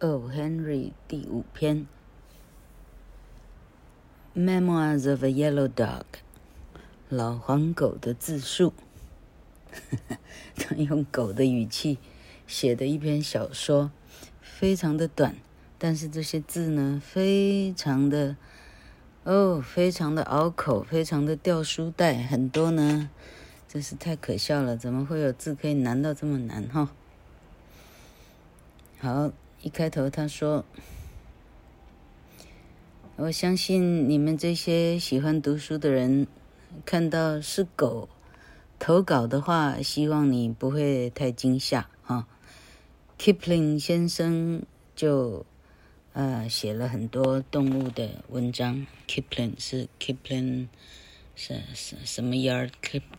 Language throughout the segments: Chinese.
O. Henry 第五篇，Memoirs of a Yellow Dog，老黄狗的自述。他 用狗的语气写的一篇小说，非常的短，但是这些字呢，非常的哦，非常的拗口，非常的掉书袋，很多呢，真是太可笑了，怎么会有字可以难到这么难哈？好。一开头他说：“我相信你们这些喜欢读书的人，看到是狗投稿的话，希望你不会太惊吓哈。Kipling 先生就呃写了很多动物的文章。Kipling 是 Kipling 是是什么 Yard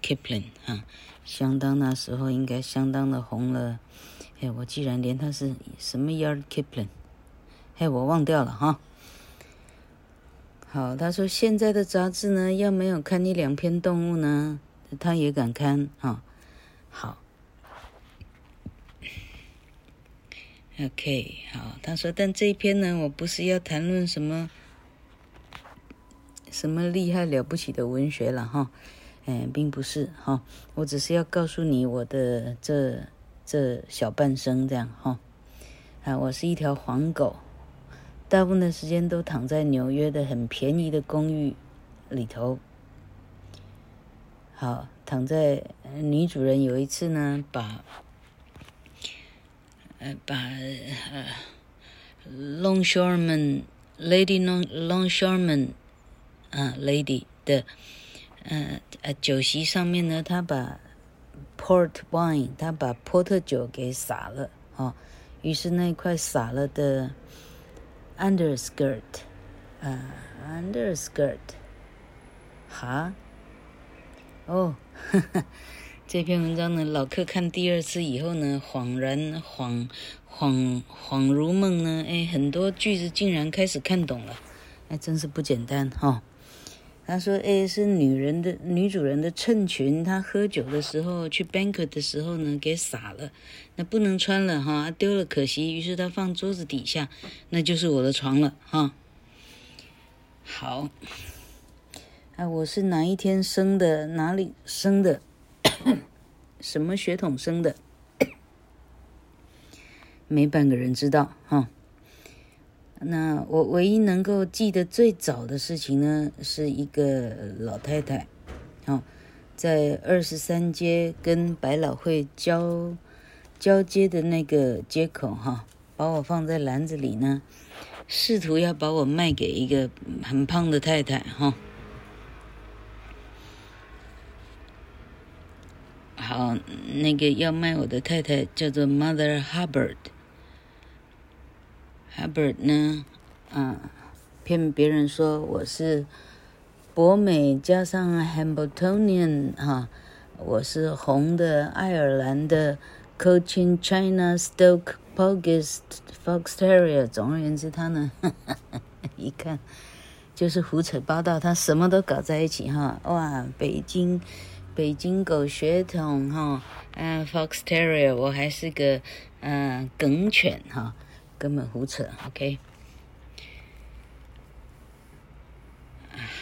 Kipling 啊？相当那时候应该相当的红了。”哎，我居然连他是什么 Yard Kipling，哎，我忘掉了哈。好，他说现在的杂志呢，要没有看一两篇动物呢，他也敢看哈。好，OK，好，他说，但这一篇呢，我不是要谈论什么什么厉害了不起的文学了哈，哎，并不是哈，我只是要告诉你我的这。这小半生这样哈，啊，我是一条黄狗，大部分的时间都躺在纽约的很便宜的公寓里头。好，躺在女主人有一次呢，把呃把呃 Longshoreman Lady Long Longshoreman 啊 Lady 的呃呃酒席上面呢，她把 Port wine，他把波特酒给洒了，哦，于是那块洒了的 underskirt，啊，underskirt，哈，哦，呵呵，这篇文章呢，老客看第二次以后呢，恍然恍恍恍如梦呢，哎，很多句子竟然开始看懂了，那真是不简单哈。哦他说：“诶，是女人的女主人的衬裙，她喝酒的时候去 banquet 的时候呢，给洒了，那不能穿了哈，丢了可惜。于是他放桌子底下，那就是我的床了哈。好，啊，我是哪一天生的？哪里生的？什么血统生的？没半个人知道哈。”那我唯一能够记得最早的事情呢，是一个老太太，哦，在二十三街跟百老汇交交接的那个街口哈，把我放在篮子里呢，试图要把我卖给一个很胖的太太哈。好，那个要卖我的太太叫做 Mother Hubbard。Hubbard 呢，嗯，骗别人说我是博美加上 Hambletonian 哈，我是红的爱尔兰的 Cochin China Stoke Pogus Fox Terrier。总而言之，他呢，呵 呵一看就是胡扯八道，他什么都搞在一起哈。哇，北京北京狗血统哈，嗯，Fox Terrier，我还是个嗯梗犬哈。根本胡扯，OK。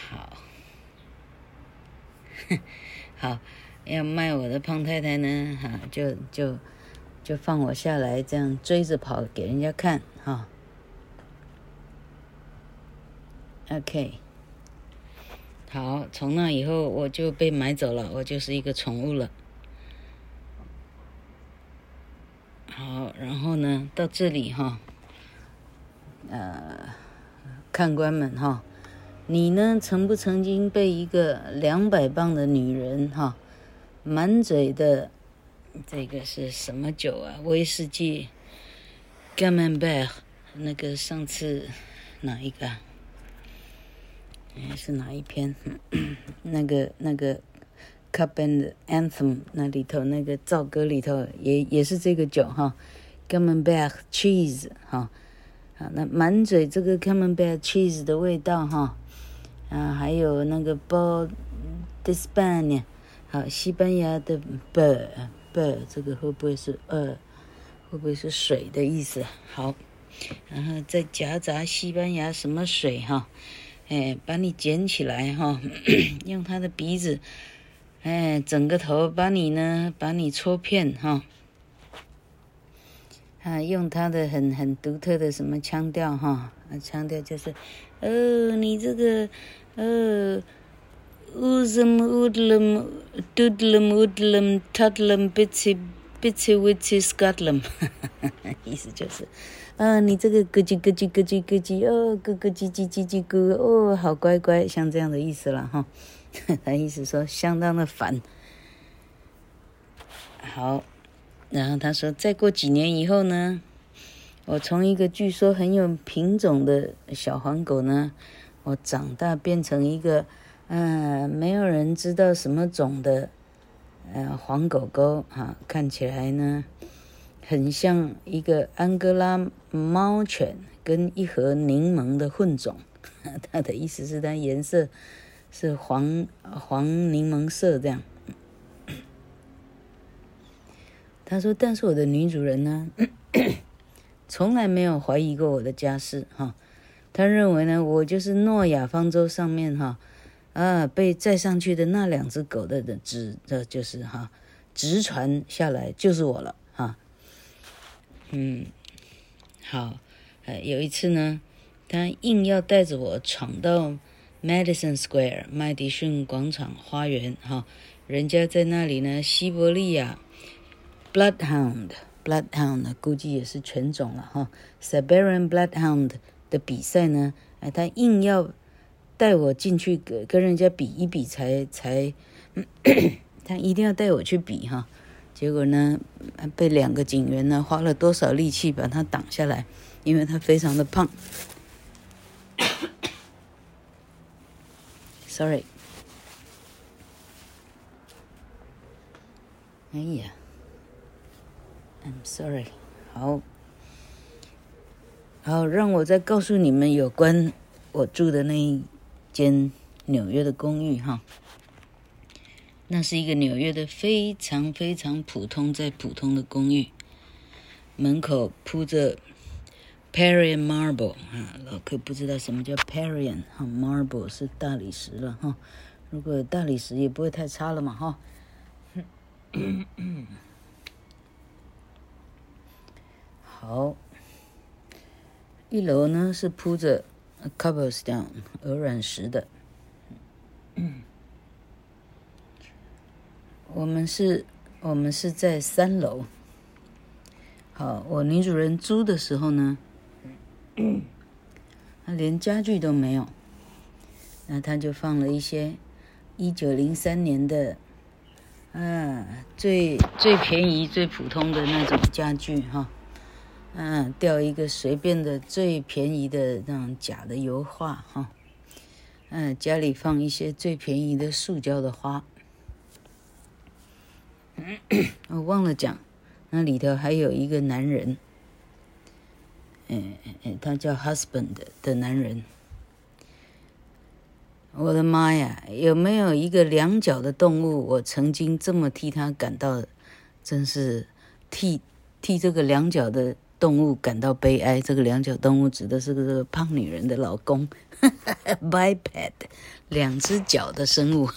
好，好，要卖我的胖太太呢，哈，就就就放我下来，这样追着跑给人家看，哈。OK。好，从那以后我就被买走了，我就是一个宠物了。好，然后呢，到这里哈，呃，看官们哈，你呢曾不曾经被一个两百磅的女人哈，满嘴的这个是什么酒啊？威士忌，Camembert，那个上次哪一个？哎，是哪一篇？那 个那个。Cup and Anthem 那里头那个造歌里头也也是这个酒哈，Camembert cheese 哈，啊那满嘴这个 Camembert cheese 的味道哈，啊还有那个 b o l d e s p a n 好西班牙的 Bord Bord 这个会不会是呃会不会是水的意思？好然后再夹杂西班牙什么水哈，哎，把你捡起来哈，用他的鼻子，哎，整个头把你呢，把你搓片哈！啊，用他的很很独特的什么腔调哈，啊，腔调就是，哦，你这个，呃，udlam udlam tudlam udlam tudlam biti biti which is gotlam，哈哈哈哈哈，意思就是，啊，你这个咯叽咯叽咯叽咯叽哦，咯咯叽叽叽叽咯哦，好乖乖，像这样的意思了哈。他意思说相当的烦。好，然后他说，再过几年以后呢，我从一个据说很有品种的小黄狗呢，我长大变成一个。嗯，没有人知道什么种的，呃，黄狗狗哈，看起来呢，很像一个安哥拉猫犬跟一盒柠檬的混种。他的意思是，它颜色是黄黄柠檬色这样。他说，但是我的女主人呢，从来没有怀疑过我的家世哈。他认为呢，我就是诺亚方舟上面哈。啊，被载上去的那两只狗的的直，这就是哈，直传下来就是我了哈。嗯，好，呃，有一次呢，他硬要带着我闯到 Madison Square 麦迪逊广场花园哈，人家在那里呢，西伯利亚 Bloodhound Bloodhound 估计也是犬种了哈，Siberian Bloodhound 的比赛呢，哎，他硬要。带我进去跟跟人家比一比才才，他一定要带我去比哈，结果呢，被两个警员呢花了多少力气把他挡下来，因为他非常的胖。Sorry，哎呀，I'm sorry，好，好，让我再告诉你们有关我住的那一。间纽约的公寓哈，那是一个纽约的非常非常普通再普通的公寓，门口铺着 Parian marble 啊，老客不知道什么叫 Parian 哈，marble 是大理石了哈，如果大理石也不会太差了嘛哈。好，一楼呢是铺着。Cobblestone 鹅卵石的，我们是，我们是在三楼。好，我女主人租的时候呢，他连家具都没有，那他就放了一些一九零三年的，啊，最最便宜、最普通的那种家具哈。嗯，吊一个随便的最便宜的那种假的油画哈，嗯，家里放一些最便宜的塑胶的花。我忘了讲，那里头还有一个男人，嗯嗯，他叫 husband 的男人。我的妈呀，有没有一个两脚的动物，我曾经这么替他感到，真是替替这个两脚的。动物感到悲哀。这个两脚动物指的是个这个胖女人的老公，biped，两只脚的生物。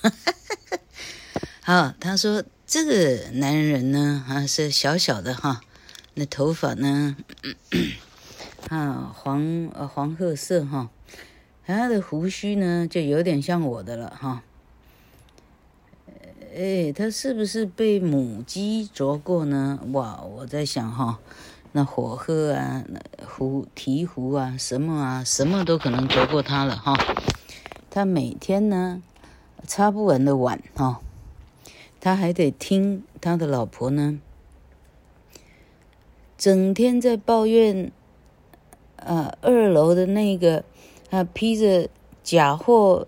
好，他说这个男人呢，啊是小小的哈，那头发呢，啊黄呃黄褐色哈，他的胡须呢就有点像我的了哈。哎，他是不是被母鸡啄过呢？哇，我在想哈。那火鹤啊，那胡鵜胡啊，什么啊，什么都可能啄过他了哈。他每天呢，擦不完的碗哈，他还得听他的老婆呢，整天在抱怨，呃，二楼的那个啊，披着假货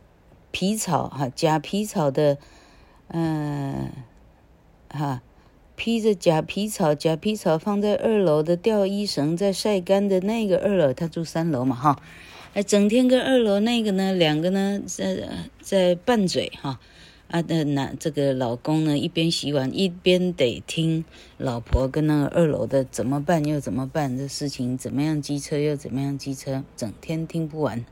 皮草哈，假皮草的，嗯、哈。披着假皮草，假皮草放在二楼的吊衣绳在晒干的那个二楼，他住三楼嘛哈，哎，整天跟二楼那个呢，两个呢在在拌嘴哈，啊那男这个老公呢，一边洗碗一边得听老婆跟那个二楼的怎么办又怎么办，这事情怎么样机车又怎么样机车，整天听不完。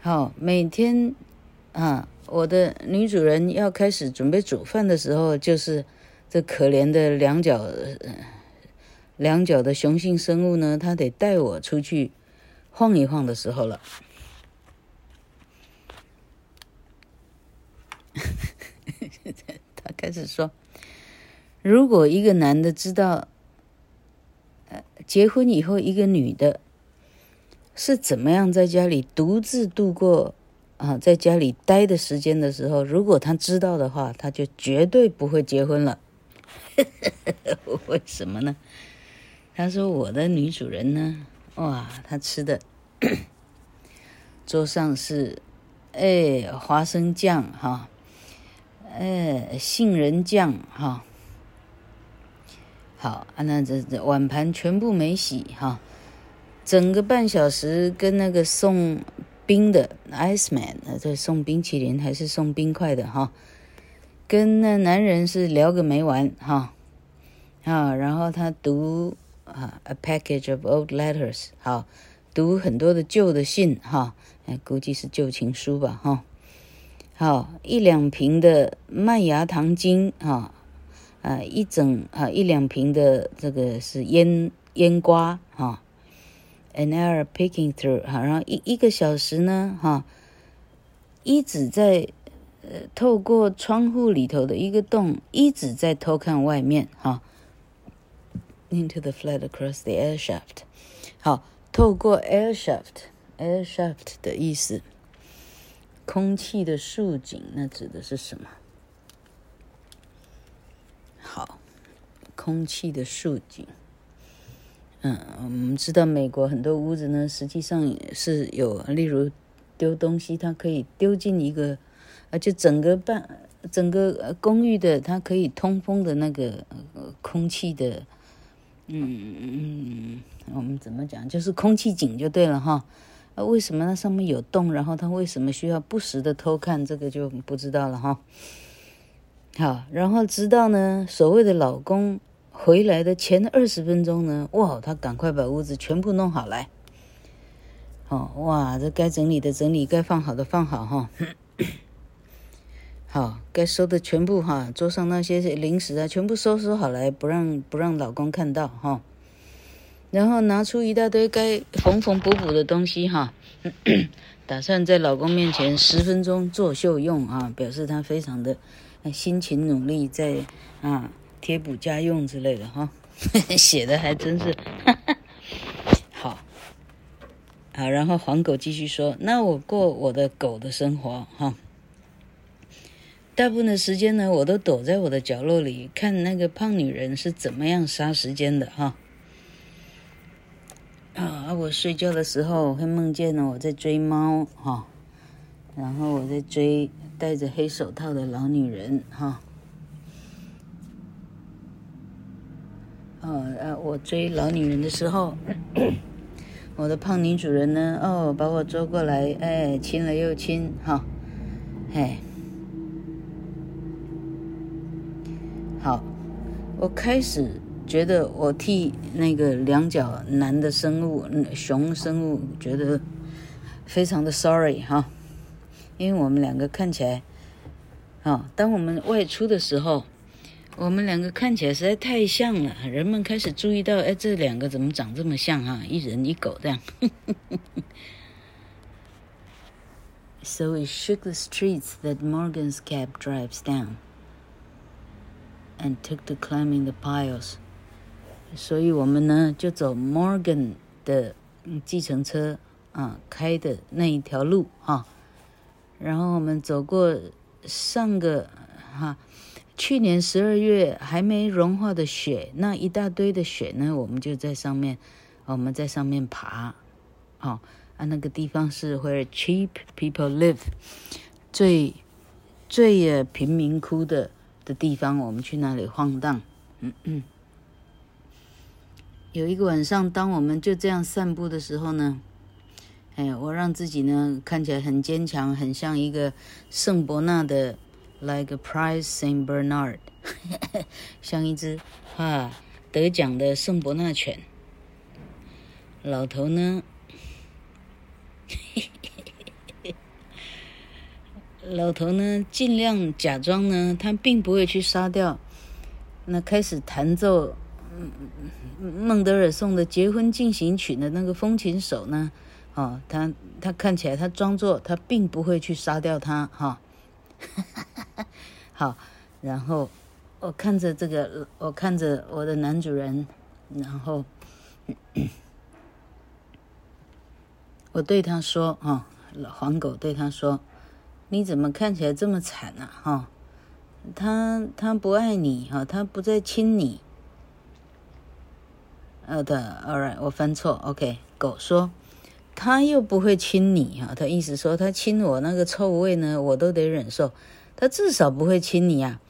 好，每天啊，我的女主人要开始准备煮饭的时候，就是这可怜的两脚两脚的雄性生物呢，它得带我出去晃一晃的时候了。他开始说：“如果一个男的知道，呃，结婚以后一个女的是怎么样在家里独自度过啊，在家里待的时间的时候，如果他知道的话，他就绝对不会结婚了。为什么呢？他说我的女主人呢，哇，她吃的 桌上是哎花生酱哈。”呃，杏仁酱哈，好啊，那这这碗盘全部没洗哈，整个半小时跟那个送冰的 ice man，这送冰淇淋还是送冰块的哈，跟那男人是聊个没完哈，啊，然后他读啊 a package of old letters，好，读很多的旧的信哈，估计是旧情书吧哈。好，一两瓶的麦芽糖精，哈，啊，一整啊一两瓶的这个是腌腌瓜，哈，an hour picking through，哈，然后一一个小时呢，哈，一直在呃透过窗户里头的一个洞，一直在偷看外面，哈，into the flat across the air shaft，好，透过 air shaft，air shaft 的意思。空气的竖井，那指的是什么？好，空气的竖井。嗯，我们知道美国很多屋子呢，实际上是有，例如丢东西，它可以丢进一个，而且整个半整个公寓的，它可以通风的那个空气的，嗯嗯，我们怎么讲？就是空气井就对了哈。啊，为什么那上面有洞？然后他为什么需要不时的偷看？这个就不知道了哈。好，然后直到呢，所谓的老公回来的前二十分钟呢，哇，他赶快把屋子全部弄好来。哦，哇，这该整理的整理，该放好的放好哈。好，该收的全部哈，桌上那些零食啊，全部收拾好来，不让不让老公看到哈。然后拿出一大堆该缝缝补补的东西哈，打算在老公面前十分钟作秀用啊，表示他非常的辛勤努力在啊贴补家用之类的哈，写的还真是 好，好，然后黄狗继续说，那我过我的狗的生活哈，大部分的时间呢，我都躲在我的角落里看那个胖女人是怎么样杀时间的哈。啊！我睡觉的时候会梦见呢，我在追猫哈，然后我在追戴着黑手套的老女人哈。哦，呃，我追老女人的时候，我的胖女主人呢，哦，把我捉过来，哎，亲了又亲哈，哎，好，我开始。觉得我替那个两脚男的生物，雄生物，觉得非常的 sorry 哈，因为我们两个看起来，啊，当我们外出的时候，我们两个看起来实在太像了，人们开始注意到，哎，这两个怎么长这么像啊？一人一狗这样。So we shook the streets that Morgan's cab drives down, and took to climbing the piles. 所以我们呢就走 Morgan 的计程车啊开的那一条路哈，然后我们走过上个哈去年十二月还没融化的雪，那一大堆的雪呢，我们就在上面，我们在上面爬，哦啊那个地方是 where cheap people live，最最贫民窟的的地方，我们去那里晃荡，嗯嗯。有一个晚上，当我们就这样散步的时候呢，哎，我让自己呢看起来很坚强，很像一个圣伯纳的，like a prize Saint Bernard，像一只啊得奖的圣伯纳犬。老头呢，老头呢，尽量假装呢，他并不会去杀掉那开始弹奏孟德尔颂的结婚进行曲的那个风琴手呢。哦，他他看起来，他装作他并不会去杀掉他，哈、哦，好，然后我看着这个，我看着我的男主人，然后我对他说，哈、哦，老黄狗对他说，你怎么看起来这么惨啊？哈、他他不爱你，哈、他不再亲你。呃的，all right，我翻错，OK，狗说。他又不会亲你啊，他意思说他亲我那个臭味呢，我都得忍受。他至少不会亲你啊，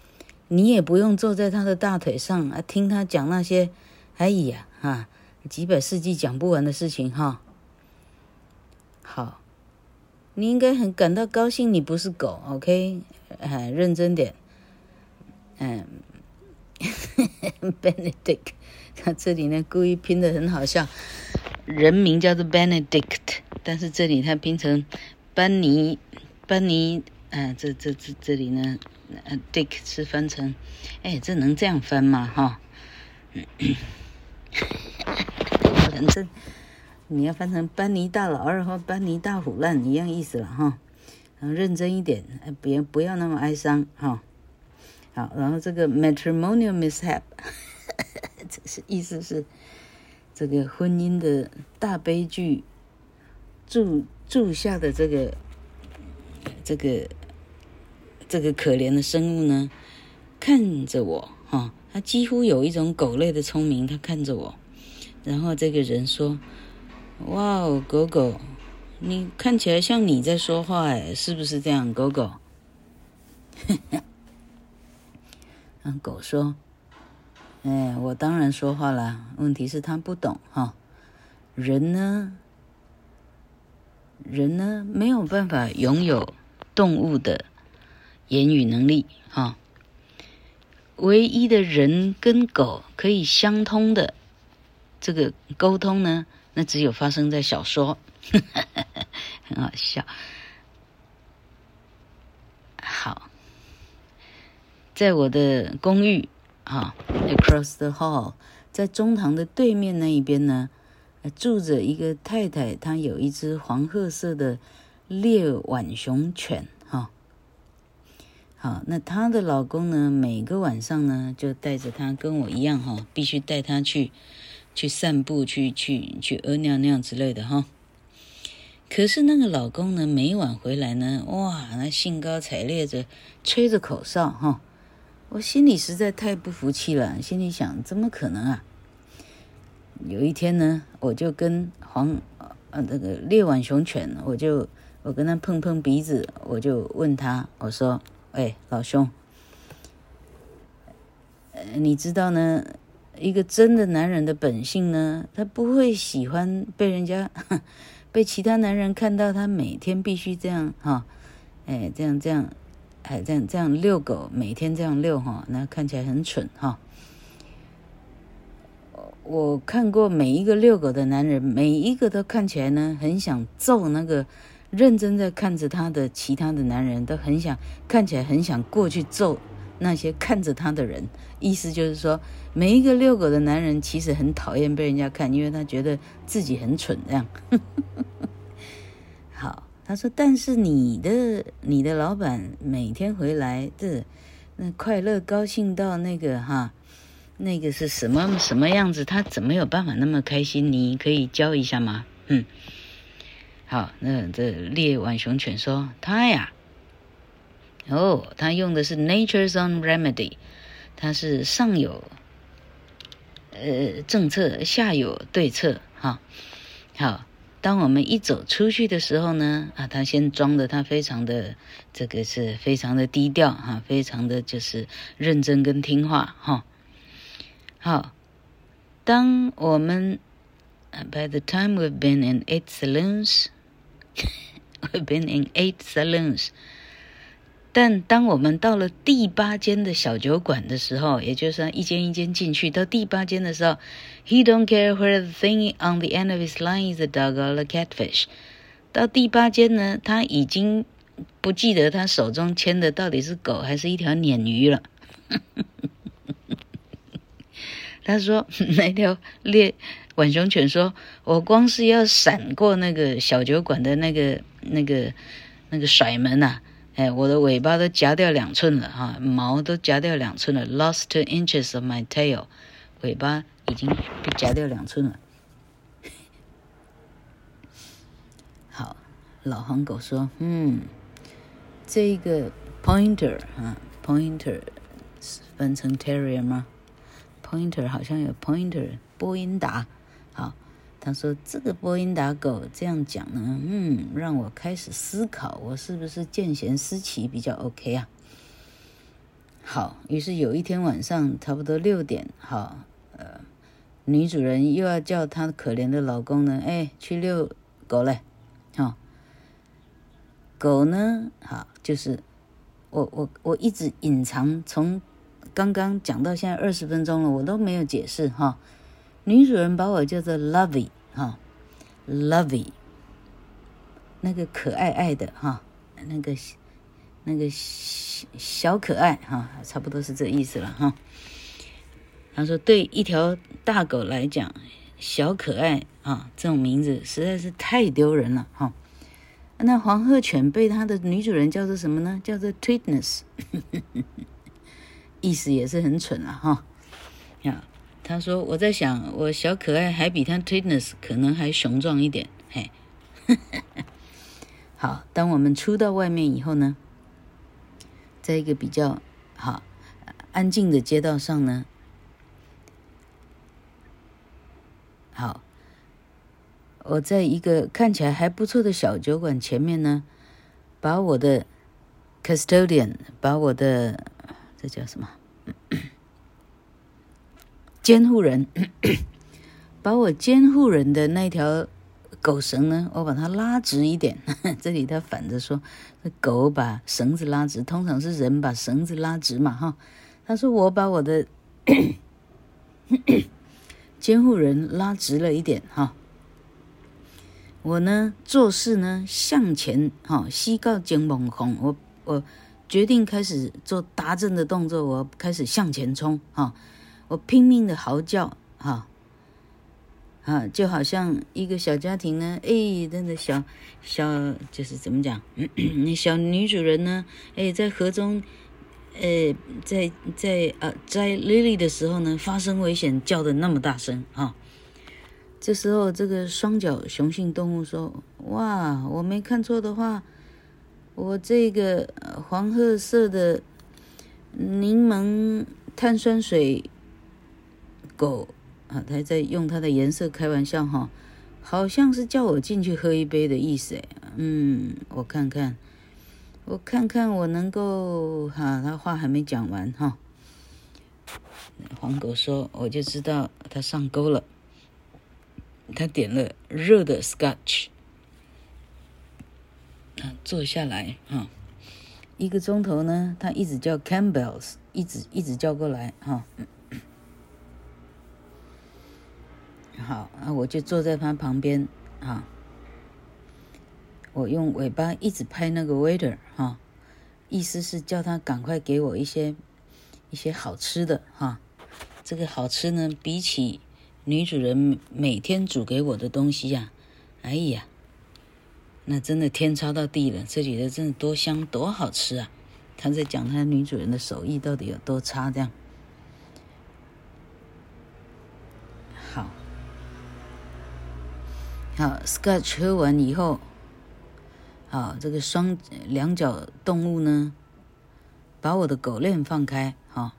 你也不用坐在他的大腿上啊，听他讲那些，哎呀哈，几百世纪讲不完的事情哈。好，你应该很感到高兴，你不是狗，OK？哎，认真点。嗯，Benedict，他这里呢故意拼得很好笑。人名叫做 Benedict，但是这里它拼成班尼，班尼，啊，这这这这里呢，呃，Dick 是翻成，哎，这能这样翻吗？哈，反正你要翻成班尼大老二或班尼大虎烂一样意思了哈。然后认真一点，别不要那么哀伤哈。好，然后这个 matrimonial mishap，是意思是。这个婚姻的大悲剧，注注下的这个这个这个可怜的生物呢，看着我哈、哦，他几乎有一种狗类的聪明，他看着我，然后这个人说：“哇哦，狗狗，你看起来像你在说话哎，是不是这样，狗狗？” 然后狗说。哎，我当然说话了。问题是他不懂哈。人呢，人呢没有办法拥有动物的言语能力哈。唯一的人跟狗可以相通的这个沟通呢，那只有发生在小说，很好笑。好，在我的公寓。啊，Across the hall，在中堂的对面那一边呢，住着一个太太，她有一只黄褐色的猎浣熊犬，哈。好，那她的老公呢，每个晚上呢，就带着她，跟我一样，哈，必须带她去去散步，去去去屙尿尿之类的，哈。可是那个老公呢，每晚回来呢，哇，那兴高采烈着，吹着口哨，哈。我心里实在太不服气了，心里想：怎么可能啊？有一天呢，我就跟黄呃那个猎浣熊犬，我就我跟他碰碰鼻子，我就问他，我说：“哎，老兄，呃，你知道呢，一个真的男人的本性呢，他不会喜欢被人家 被其他男人看到他每天必须这样哈，哎，这样这样。”哎，这样这样遛狗，每天这样遛哈，那看起来很蠢哈。我看过每一个遛狗的男人，每一个都看起来呢，很想揍那个认真在看着他的其他的男人，都很想看起来很想过去揍那些看着他的人。意思就是说，每一个遛狗的男人其实很讨厌被人家看，因为他觉得自己很蠢这样。好。他说：“但是你的你的老板每天回来的，那快乐高兴到那个哈，那个是什么什么样子？他怎么有办法那么开心？你可以教一下吗？”嗯，好，那这猎浣熊犬说：“他呀，哦，他用的是 Nature's Own Remedy，他是上有呃政策，下有对策，哈，好。”当我们一走出去的时候呢，啊，他先装的他非常的这个是非常的低调哈、非常的就是认真跟听话哈。好，当我们 By the time we've been in eight saloons, We've been in eight saloons。但当我们到了第八间的小酒馆的时候，也就是一间一间进去，到第八间的时候，He don't care whether the thing on the end of his line is a dog or a catfish。到第八间呢，他已经不记得他手中牵的到底是狗还是一条鲶鱼了。他说那条猎浣熊犬说：“我光是要闪过那个小酒馆的那个那个那个甩门呐、啊。”哎，我的尾巴都夹掉两寸了哈，毛都夹掉两寸了，lost two inches of my tail，尾巴已经被夹掉两寸了。好，老黄狗说，嗯，这个 pointer 啊，pointer 分成 terrier 吗？pointer 好像有 pointer 波音达，好。他说：“这个波音打狗这样讲呢，嗯，让我开始思考，我是不是见贤思齐比较 OK 啊？”好，于是有一天晚上，差不多六点，好，呃，女主人又要叫她可怜的老公呢，哎，去遛狗嘞，好，狗呢，好，就是我我我一直隐藏，从刚刚讲到现在二十分钟了，我都没有解释哈。女主人把我叫做 Lovey 哈，Lovey，那个可爱爱的哈，那个那个小可爱哈，差不多是这意思了哈。他说，对一条大狗来讲，小可爱啊这种名字实在是太丢人了哈。那黄鹤犬被它的女主人叫做什么呢？叫做 Tweetness，意思也是很蠢了哈。呀。他说：“我在想，我小可爱还比他 Tweetness 可能还雄壮一点。”嘿，好。当我们出到外面以后呢，在一个比较好安静的街道上呢，好，我在一个看起来还不错的小酒馆前面呢，把我的 custodian，把我的这叫什么？监护人 把我监护人的那条狗绳呢，我把它拉直一点。这里他反着说，狗把绳子拉直，通常是人把绳子拉直嘛，哈。他说我把我的 监护人拉直了一点，哈。我呢做事呢向前，哈，西告金猛红，我我决定开始做达阵的动作，我开始向前冲，哈。我拼命的嚎叫，哈，啊，就好像一个小家庭呢，哎，那个小小就是怎么讲，那 小女主人呢，哎，在河中，呃，在在啊摘 lily 的时候呢，发生危险，叫的那么大声，哈，这时候这个双脚雄性动物说，哇，我没看错的话，我这个黄褐色的柠檬碳酸水。狗啊，他在用它的颜色开玩笑哈，好像是叫我进去喝一杯的意思哎。嗯，我看看，我看看我能够哈，他话还没讲完哈。黄狗说，我就知道他上钩了。他点了热的 Scotch，啊，坐下来哈，一个钟头呢，他一直叫 Campbell's，一直一直叫过来哈。好，啊，我就坐在他旁边，哈，我用尾巴一直拍那个 waiter，哈，意思是叫他赶快给我一些一些好吃的，哈，这个好吃呢，比起女主人每天煮给我的东西呀，哎呀，那真的天差到地了，这里的真的多香多好吃啊！他在讲他女主人的手艺到底有多差，这样。好，Scotch 喝完以后，好，这个双两脚动物呢，把我的狗链放开，好，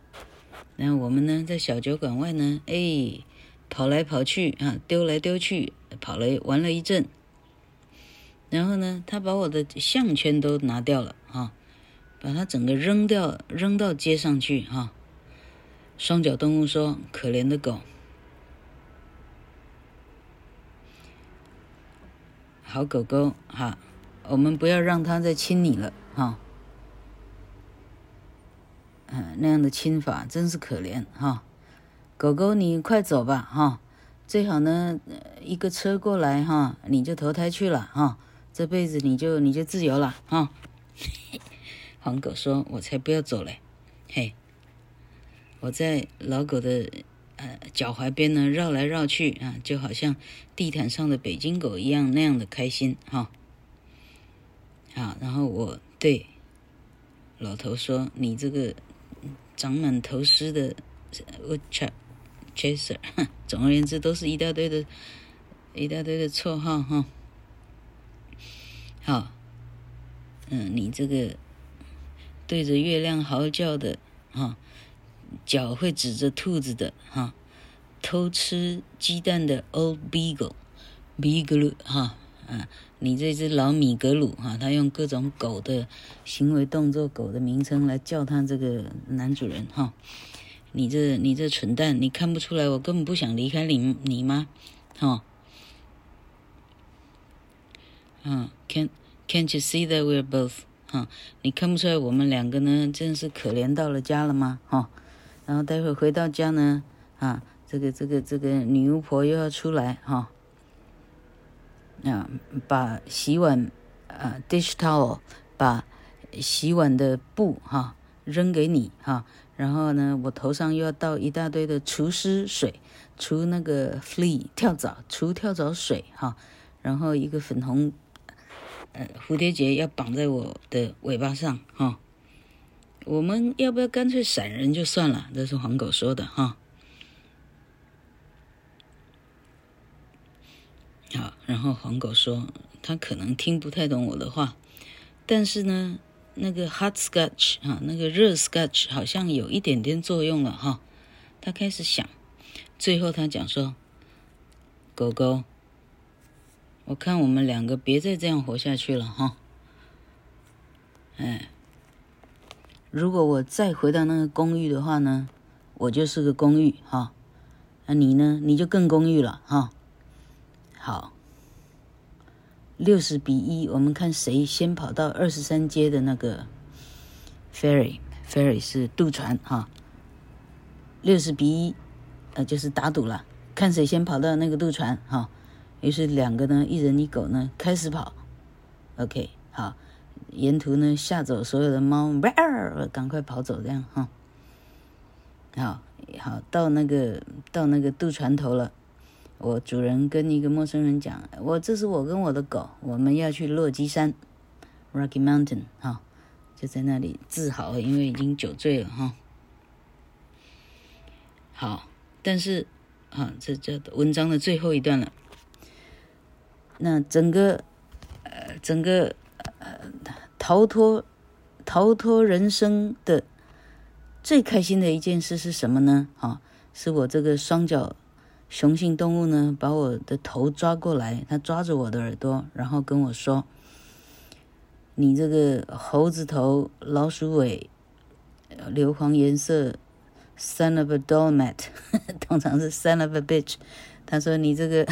然后我们呢在小酒馆外呢，哎，跑来跑去啊，丢来丢去，跑了玩了一阵，然后呢，他把我的项圈都拿掉了，哈，把它整个扔掉，扔到街上去，哈。双脚动物说：“可怜的狗。”好狗狗哈，我们不要让它再亲你了哈。嗯，那样的亲法真是可怜哈。狗狗，你快走吧哈，最好呢，一个车过来哈，你就投胎去了哈，这辈子你就你就自由了哈。黄狗说：“我才不要走嘞，嘿，我在老狗的。”呃，脚踝边呢绕来绕去啊，就好像地毯上的北京狗一样那样的开心哈。好，然后我对老头说：“你这个长满头丝的我操，杰森总而言之都是一大堆的，一大堆的绰号哈。好，嗯，你这个对着月亮嚎叫的哈。”脚会指着兔子的哈，偷吃鸡蛋的 Old Beagle，Beagle 哈，啊，你这只老米格鲁哈，他用各种狗的行为动作、狗的名称来叫他这个男主人哈。你这你这蠢蛋，你看不出来我根本不想离开你你吗？哈，嗯，Can Can't you see that we're both？哈，你看不出来我们两个呢，真是可怜到了家了吗？哈。然后待会回到家呢，啊，这个这个这个女巫婆又要出来哈，啊，把洗碗啊 dish towel 把洗碗的布哈扔给你哈，然后呢，我头上又要倒一大堆的除湿水，除那个 flea 跳蚤，除跳蚤水哈，然后一个粉红呃蝴蝶结要绑在我的尾巴上哈。我们要不要干脆闪人就算了？这是黄狗说的哈。好，然后黄狗说他可能听不太懂我的话，但是呢，那个 hot scotch 哈，那个热 scotch 好像有一点点作用了哈。他开始想，最后他讲说：“狗狗，我看我们两个别再这样活下去了哈。”哎。如果我再回到那个公寓的话呢，我就是个公寓哈。那你呢？你就更公寓了哈。好，六十比一，我们看谁先跑到二十三街的那个 ferry，ferry 是渡船哈。六十比一，呃，就是打赌了，看谁先跑到那个渡船哈。于是两个呢，一人一狗呢，开始跑。OK，好。沿途呢，吓走所有的猫，赶快跑走，这样哈。好好到那个到那个渡船头了，我主人跟一个陌生人讲：“我这是我跟我的狗，我们要去落基山 （Rocky Mountain） 哈，就在那里自豪，因为已经酒醉了哈。好，但是啊，这这文章的最后一段了。那整个呃，整个呃。逃脱，逃脱人生的最开心的一件事是什么呢？啊，是我这个双脚雄性动物呢，把我的头抓过来，它抓着我的耳朵，然后跟我说：“你这个猴子头、老鼠尾、硫磺颜色，son of a doormat，通常是 son of a bitch。”他说：“你这个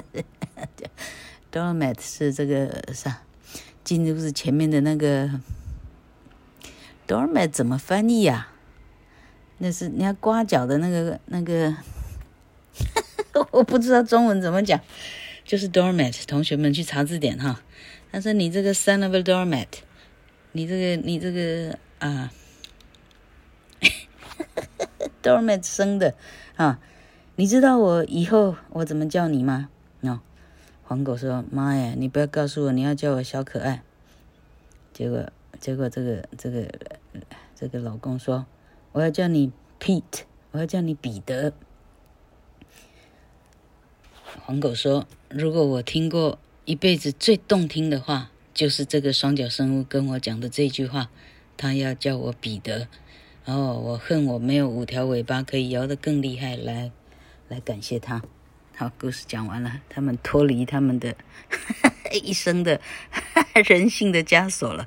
doormat 是这个啥？”进入是前面的那个 dormat 怎么翻译呀？那是你要刮脚的那个那个，我不知道中文怎么讲，就是 dormat。同学们去查字典哈。他说你这个 son of a dormat，你这个你这个啊，doormat 生的啊，你知道我以后我怎么叫你吗？黄狗说：“妈呀，你不要告诉我你要叫我小可爱。”结果，结果这个这个这个老公说：“我要叫你 Pete，我要叫你彼得。”黄狗说：“如果我听过一辈子最动听的话，就是这个双脚生物跟我讲的这句话，他要叫我彼得。然后我恨我没有五条尾巴可以摇得更厉害，来来感谢他。”好，故事讲完了，他们脱离他们的 一生的 人性的枷锁了。